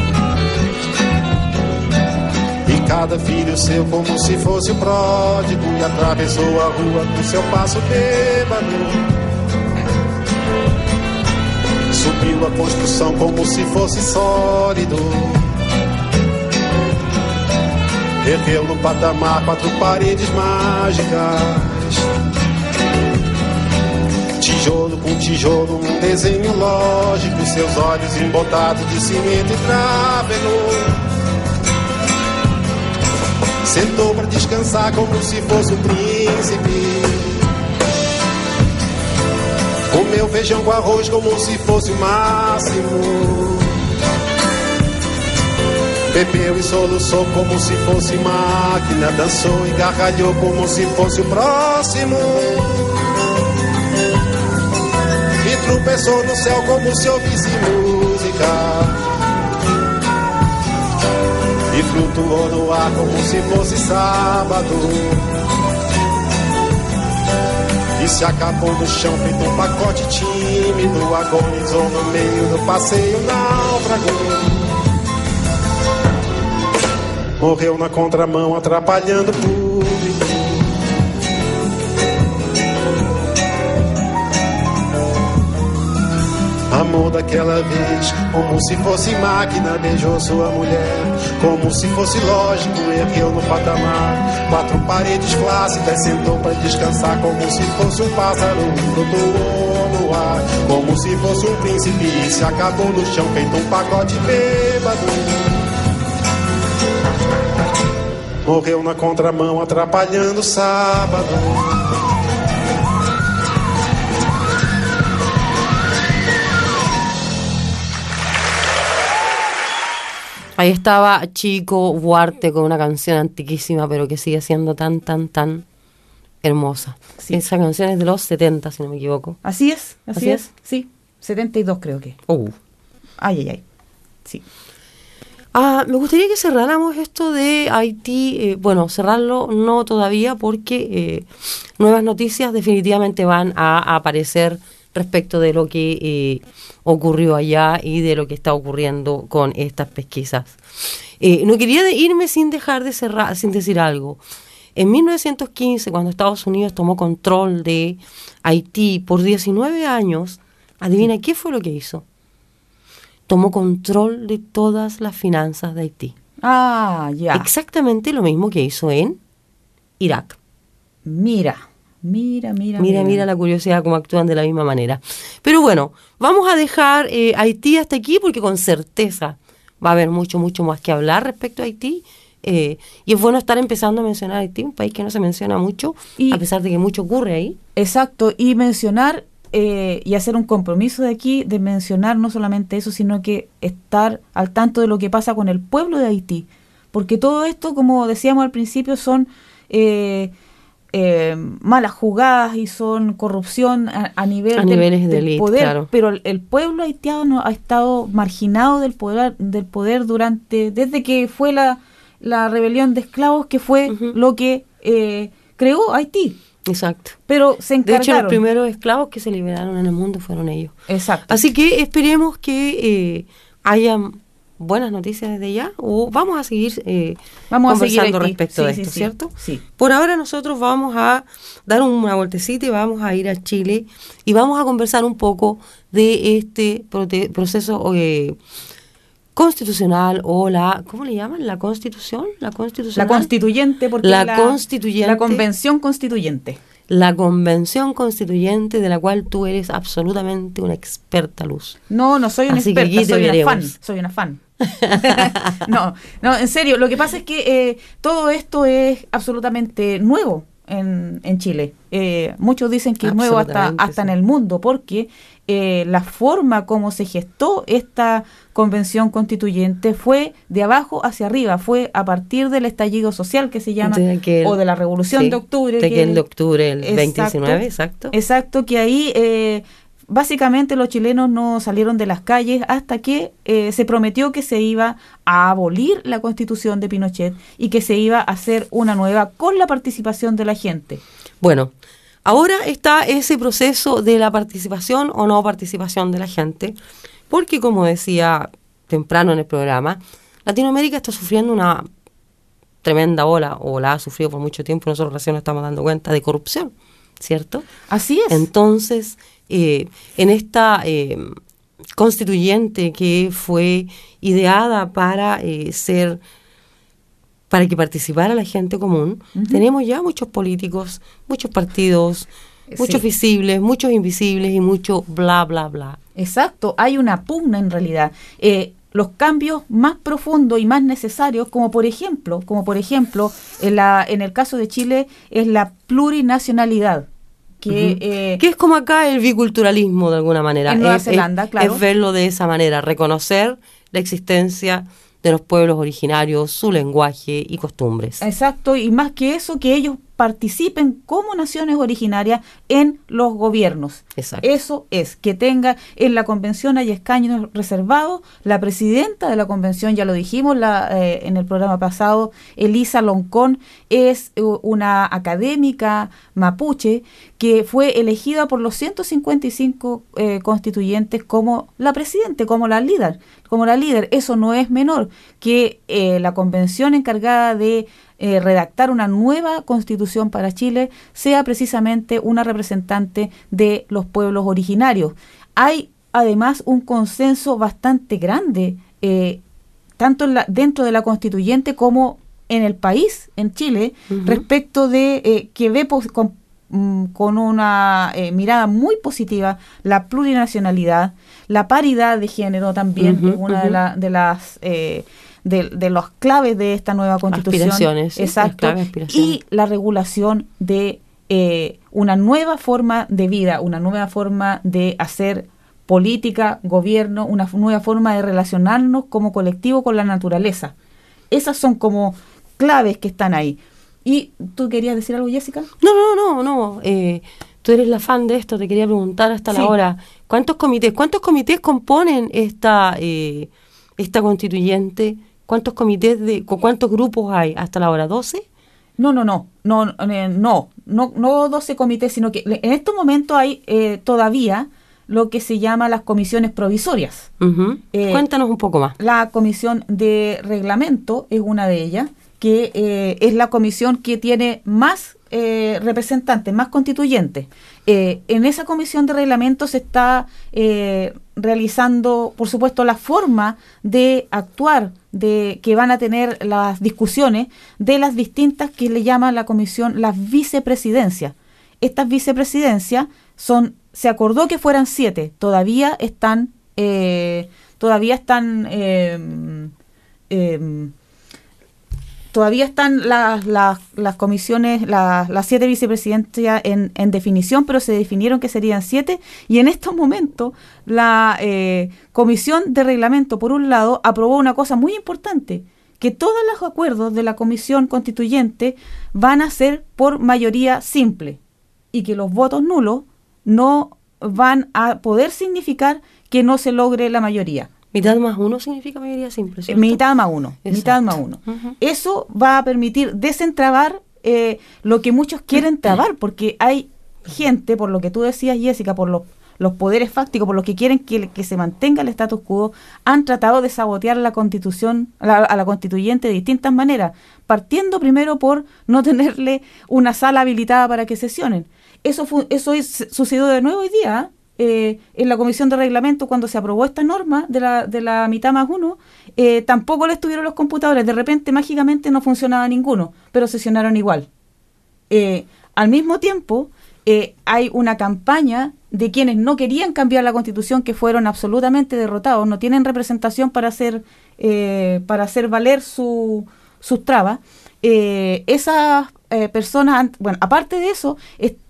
Cada filho seu como se fosse o pródigo E atravessou a rua com seu passo bêbado. Subiu a construção como se fosse sólido. Ergueu no patamar quatro paredes mágicas. Tijolo com tijolo, um desenho lógico Seus olhos embotados de cimento e tráfego Sentou para descansar como se fosse um príncipe. Comeu feijão com arroz como se fosse o máximo. Bebeu e soluçou como se fosse máquina. Dançou e gargalhou como se fosse o próximo. E tropeçou no céu como se ouvisse música e flutuou no ar como se fosse sábado. E se acabou no chão feito um pacote tímido, agonizou no meio do passeio náufrago. Morreu na contramão, atrapalhando o Amor daquela vez, como se fosse máquina, beijou sua mulher. Como se fosse lógico, ergueu no patamar. Quatro paredes clássicas, sentou para descansar. Como se fosse um pássaro, flutuou no ar. Como se fosse um príncipe, e se acabou no chão, feito um pacote bêbado. Morreu na contramão, atrapalhando o sábado. Ahí estaba Chico Huarte con una canción antiquísima, pero que sigue siendo tan, tan, tan Hermosa. Esa canción es de los 70, si no me equivoco. Así es, así, es? Sí, 72 creo que. Uh. Ay, ay, ay. Sí. Ah, me gustaría que cerráramos esto de Haití, eh, bueno, cerrarlo no todavía porque eh, nuevas noticias definitivamente van a, aparecer respecto de lo que eh, ocurrió allá y de lo que está ocurriendo con estas pesquisas. no quería irme sin dejar de cerrar, sin decir algo. En 1915, cuando Estados Unidos tomó control de Haití por 19 años, adivina qué fue lo que hizo tomó control de todas las finanzas de Haití. Ah, ya. Exactamente lo mismo que hizo en Irak. Mira, mira, mira. Mira, mira la curiosidad, cómo actúan de la misma manera. Pero bueno, vamos a dejar eh, Haití hasta aquí porque con certeza va a haber mucho, mucho más que hablar respecto a Haití. Eh, y es bueno estar empezando a mencionar Haití, un país que no se menciona mucho, a pesar de que mucho ocurre ahí. Exacto, y mencionar eh, y hacer un compromiso de aquí de mencionar no solamente eso, sino que estar al tanto de lo que pasa con el pueblo de Haití. Porque todo esto, como decíamos al principio, son eh, eh, malas jugadas y son corrupción a, nivel del, poder. Pero el, pueblo haitiano ha estado marginado del poder, del poder durante, desde que fue la, la rebelión de esclavos, que fue lo que creó Haití. Exacto. Pero se encargaron. De hecho, los primeros esclavos que se liberaron en el mundo fueron ellos. Exacto. Así que esperemos que eh, hayan buenas noticias desde ya o vamos a seguir eh, vamos conversando a seguir respecto de esto, ¿cierto? Sí. Por ahora nosotros vamos a dar una vueltecita y vamos a ir a Chile y vamos a conversar un poco de este proceso eh, constitucional o la ¿cómo le llaman? la constitución, la constitucional. La constituyente porque la, constituyente, la convención constituyente. La convención constituyente de la cual tú eres absolutamente una experta, Luz. No, no soy una experta, soy una fan, soy una fan. [LAUGHS] no, no, en serio, lo que pasa es que eh, todo esto es absolutamente nuevo en, en Chile. Eh, muchos dicen que es nuevo hasta, hasta en el mundo, porque eh, la forma como se gestó esta convención constituyente fue de abajo hacia arriba, fue a partir del estallido social que se llama, o de la revolución de octubre. De que, el de octubre, el 2019, exacto. Exacto, que ahí eh, básicamente los chilenos no salieron de las calles hasta que eh, se prometió que se iba a abolir la constitución de Pinochet y que se iba a hacer una nueva con la participación de la gente. Bueno, Ahora está ese proceso de la participación o no participación de la gente, porque como decía temprano en el programa, Latinoamérica está sufriendo una tremenda ola, o la ha sufrido por mucho tiempo, nosotros recién nos estamos dando cuenta de corrupción, ¿cierto? Así es. Entonces, eh, en esta eh, constituyente que fue ideada para eh, ser para que participara la gente común, tenemos ya muchos políticos, muchos partidos, muchos visibles, muchos invisibles y mucho bla, bla, bla. Exacto, hay una pugna en realidad. Eh, los cambios más profundos y más necesarios, como por ejemplo, como por ejemplo, en, la, en el caso de Chile, es la plurinacionalidad. Que, eh, que es como acá el biculturalismo de alguna manera. En Nueva Zelanda, claro. Es verlo de esa manera, reconocer la existencia de los pueblos originarios, su lenguaje y costumbres. Exacto, y más que eso, que ellos participen como naciones originarias en los gobiernos. Exacto. Eso es, que tenga en la convención hay escaños reservados. La presidenta de la convención, ya lo dijimos la, eh, en el programa pasado, Elisa Loncón, es eh, una académica mapuche que fue elegida por los 155 eh, constituyentes como la presidente, como la líder, como la líder. Eso no es menor que la convención encargada de eh, redactar una nueva constitución para Chile sea precisamente una representante de los pueblos originarios. Hay además un consenso bastante grande, eh, tanto dentro de la constituyente como en el país, en Chile, respecto de eh, que ve mm, con, una mirada muy positiva la plurinacionalidad, la paridad de género también, una de, de, las de, de los claves de esta nueva constitución. Exacto. Y la regulación de eh, una nueva forma de vida, una nueva forma de hacer política, gobierno, una nueva forma de relacionarnos como colectivo con la naturaleza. Esas son como claves que están ahí. ¿Y tú querías decir algo, Jessica? No, no, no, no. Eh, tú eres la fan de esto, te quería preguntar hasta la hora. ¿Cuántos comités, cuántos comités componen esta, eh, esta constituyente? ¿Cuántos comités de, cuántos grupos hay hasta la hora? ¿12? No, no, no, no, eh, no, no, no 12 comités, sino que en estos momentos hay eh, todavía lo que se llama las comisiones provisorias. Cuéntanos un poco más. La comisión de reglamento es una de ellas, que es la comisión que tiene más eh, representantes, más constituyentes. Eh, en esa comisión de reglamento se está eh, realizando, por supuesto, la forma de actuar de que van a tener las discusiones de las distintas que le llama la comisión las vicepresidencias. Estas vicepresidencias son, se acordó que fueran siete, todavía están, todavía están em, em, todavía están las, las, comisiones, las, las siete vicepresidencias en, en, definición, pero se definieron que serían siete y en estos momentos la eh, comisión de reglamento, por un lado, aprobó una cosa muy importante, que todos los acuerdos de la comisión constituyente van a ser por mayoría simple y que los votos nulos no van a poder significar que no se logre la mayoría. Mitad más uno significa mayoría simple. ¿cierto? Mitad más uno. Mitad más uno. Eso va a permitir desentrabar eh, lo que muchos quieren trabar, porque hay gente, por lo que tú decías, Jessica, por los, los poderes fácticos, por los que quieren que, que, se mantenga el status quo, han tratado de sabotear la constitución, a la constituyente de distintas maneras, partiendo primero por no [LAUGHS] tenerle una sala habilitada para que sesionen. Eso, eso sucedió de nuevo hoy día. ¿eh? Eh, en la comisión de reglamento, cuando se aprobó esta norma de la, de la mitad más uno, eh, tampoco le estuvieron los computadores. De repente, mágicamente, no funcionaba ninguno, pero sesionaron igual. Eh, al mismo tiempo, hay una campaña de quienes no querían cambiar la constitución que fueron absolutamente derrotados, no tienen representación para hacer, para hacer valer su, sus trabas. esas eh, personas, bueno, aparte de eso,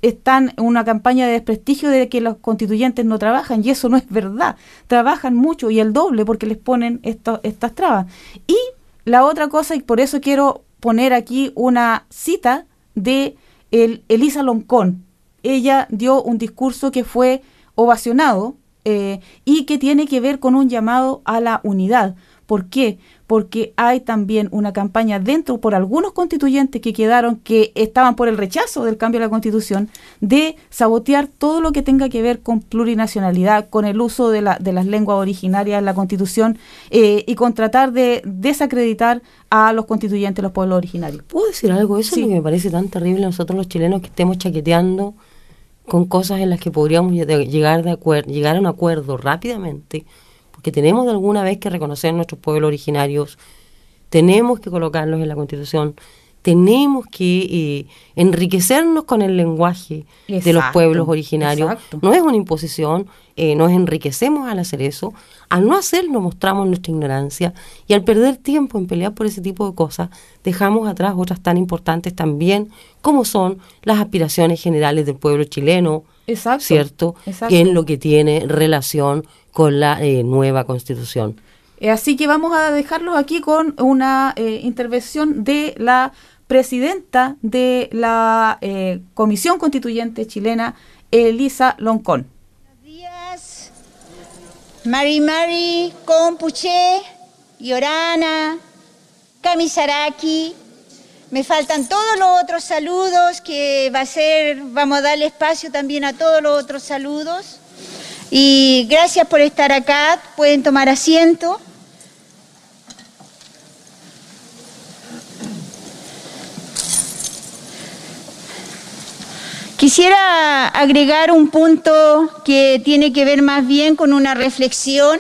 están en una campaña de desprestigio de que los constituyentes no trabajan y eso no es verdad. Trabajan mucho y el doble porque les ponen estas trabas. Y la otra cosa, y por eso quiero poner aquí una cita de el, Elisa Loncón. Ella dio un discurso que fue ovacionado eh, y que tiene que ver con un llamado a la unidad. ¿Por qué? Porque hay también una campaña dentro por algunos constituyentes que quedaron, que estaban por el rechazo del cambio de la constitución, de sabotear todo lo que tenga que ver con plurinacionalidad, con el uso de, la, de las lenguas originarias en la constitución eh, y con tratar de desacreditar a los constituyentes, los pueblos originarios. ¿Puedo decir algo? Eso sí. me parece tan terrible nosotros los chilenos que estemos chaqueteando con cosas en las que podríamos llegar, de llegar a un acuerdo rápidamente que tenemos de alguna vez que reconocer nuestros pueblos originarios, tenemos que colocarlos en la Constitución, tenemos que eh, enriquecernos con el lenguaje de los pueblos originarios. No es una imposición, eh, nos enriquecemos al hacer eso. Al no hacerlo mostramos nuestra ignorancia y al perder tiempo en pelear por ese tipo de cosas, dejamos atrás otras tan importantes también como son las aspiraciones generales del pueblo chileno, ¿cierto? Que en lo que tiene relación con la eh, nueva constitución. Eh, así que vamos a dejarlos aquí con una intervención de la presidenta de la Comisión Constituyente chilena, Elisa Loncón. Buenos días, Mari Mari, Compuche, Yorana, Camisaraki. Me faltan todos los otros saludos que va a ser, vamos a darle espacio también a todos los otros saludos. Y gracias por estar acá. Pueden tomar asiento. Quisiera agregar un punto que tiene que ver más bien con una reflexión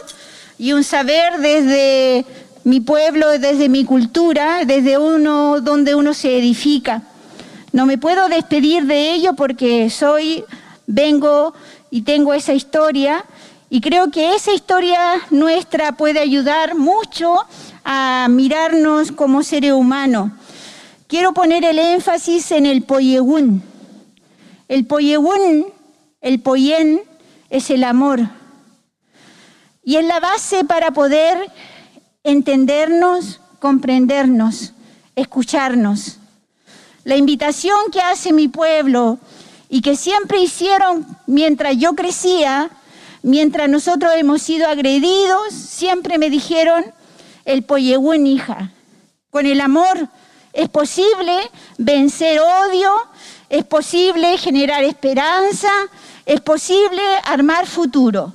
y un saber desde mi pueblo, desde mi cultura, desde uno donde uno se edifica. No me puedo despedir de ello porque soy, vengo y tengo esa historia y creo que esa historia nuestra puede ayudar mucho a mirarnos como seres humanos. Quiero poner el énfasis en el poyegún. El poyegún, el poyen, es el amor. Y es la base para poder entendernos, comprendernos, escucharnos. La invitación que hace mi pueblo y que siempre hicieron mientras yo crecía, mientras nosotros hemos sido agredidos, siempre me dijeron, el Poyehuen hija, con el amor es posible vencer odio, es posible generar esperanza, es posible armar futuro.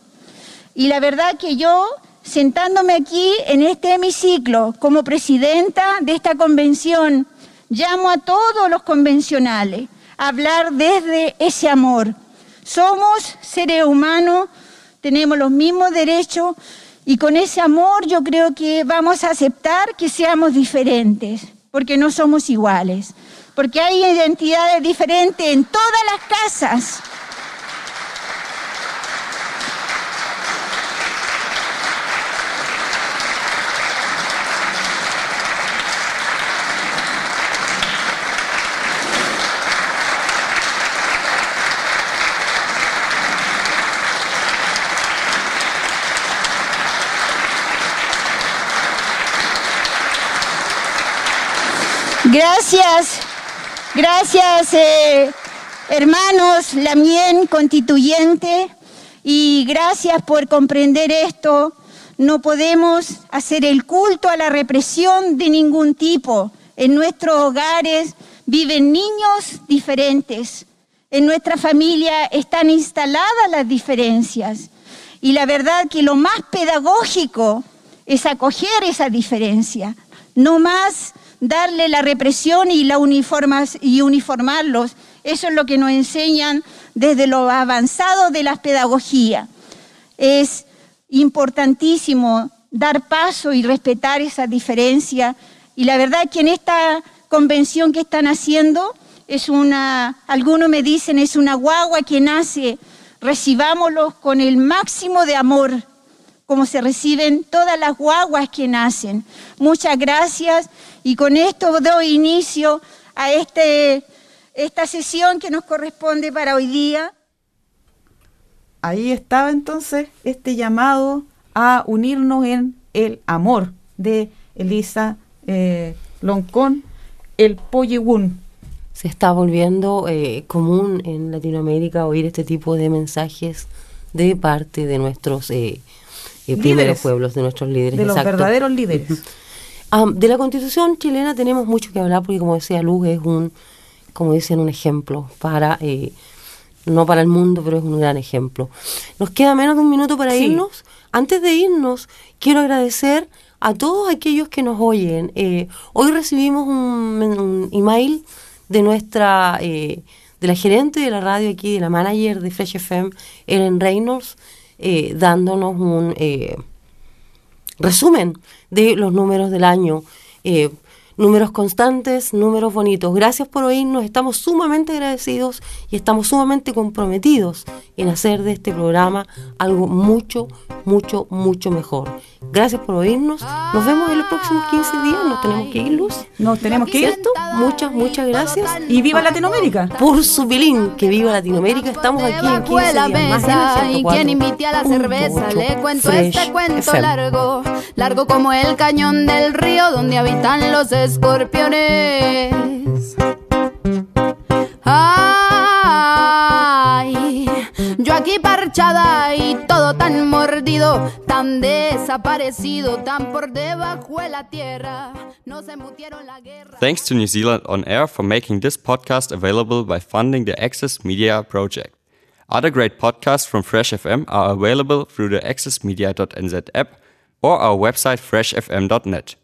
Y la verdad que yo, sentándome aquí en este hemiciclo como presidenta de esta convención, llamo a todos los convencionales a hablar desde ese amor. Somos seres humanos, tenemos los mismos derechos y con ese amor yo creo que vamos a aceptar que seamos diferentes, porque no somos iguales, porque hay identidades diferentes en todas las casas. Gracias, gracias eh, hermanos Lamien constituyente y gracias por comprender esto. No podemos hacer el culto a la represión de ningún tipo. En nuestros hogares viven niños diferentes. En nuestra familia están instaladas las diferencias. Y la verdad que lo más pedagógico es acoger esa diferencia, no más darle la represión y, uniformarlos. Eso es lo que nos enseñan desde lo avanzado de la pedagogía. Es importantísimo dar paso y respetar esa diferencia. Y la verdad que en esta convención que están haciendo es una, algunos me dicen, es una guagua que nace, recibámoslos con el máximo de amor, como se reciben todas las guaguas que nacen. Muchas gracias y con esto doy inicio a este, esta sesión que nos corresponde para hoy día. Ahí estaba entonces este llamado a unirnos en el amor de Elisa eh, Loncón, el Poyewun. Se está volviendo eh, común en Latinoamérica oír este tipo de mensajes de parte de nuestros eh, primeros pueblos, de nuestros líderes. De los verdaderos líderes [LAUGHS] de la constitución chilena tenemos mucho que hablar porque como decía Luz es un, como dicen, un ejemplo para, eh, no para el mundo, pero es un gran ejemplo. Nos queda menos de un minuto para irnos. Antes de irnos, quiero agradecer a todos aquellos que nos oyen. Eh, hoy recibimos un, email de nuestra, eh, de la gerente de la radio aquí, de la manager de Fresh FM, Ellen Reynolds, dándonos un resumen de los números del año. Eh, números constantes, números bonitos. Gracias por oírnos, estamos sumamente agradecidos y estamos sumamente comprometidos en hacer de este programa algo mucho, mucho, mucho mejor. Gracias por oírnos, nos vemos en los próximos 15 días, nos tenemos que ir, Luz. Nos tenemos que ir. Muchas, muchas gracias. Y viva Latinoamérica. Por su pilín, que viva Latinoamérica, estamos aquí en 15 días más Y quien invite a la cerveza, le cuento este cuento largo, largo como el cañón del río donde habitan los escorpiones. Ay, yo aquí parchada y todo tan mordido, tan desaparecido, tan por debajo de la tierra. No se mutieron la guerra. Thanks to New Zealand On Air for making this podcast available by funding the Access Media project. Other great podcasts from Fresh FM are available through the accessmedia.nz app or our website freshfm.net.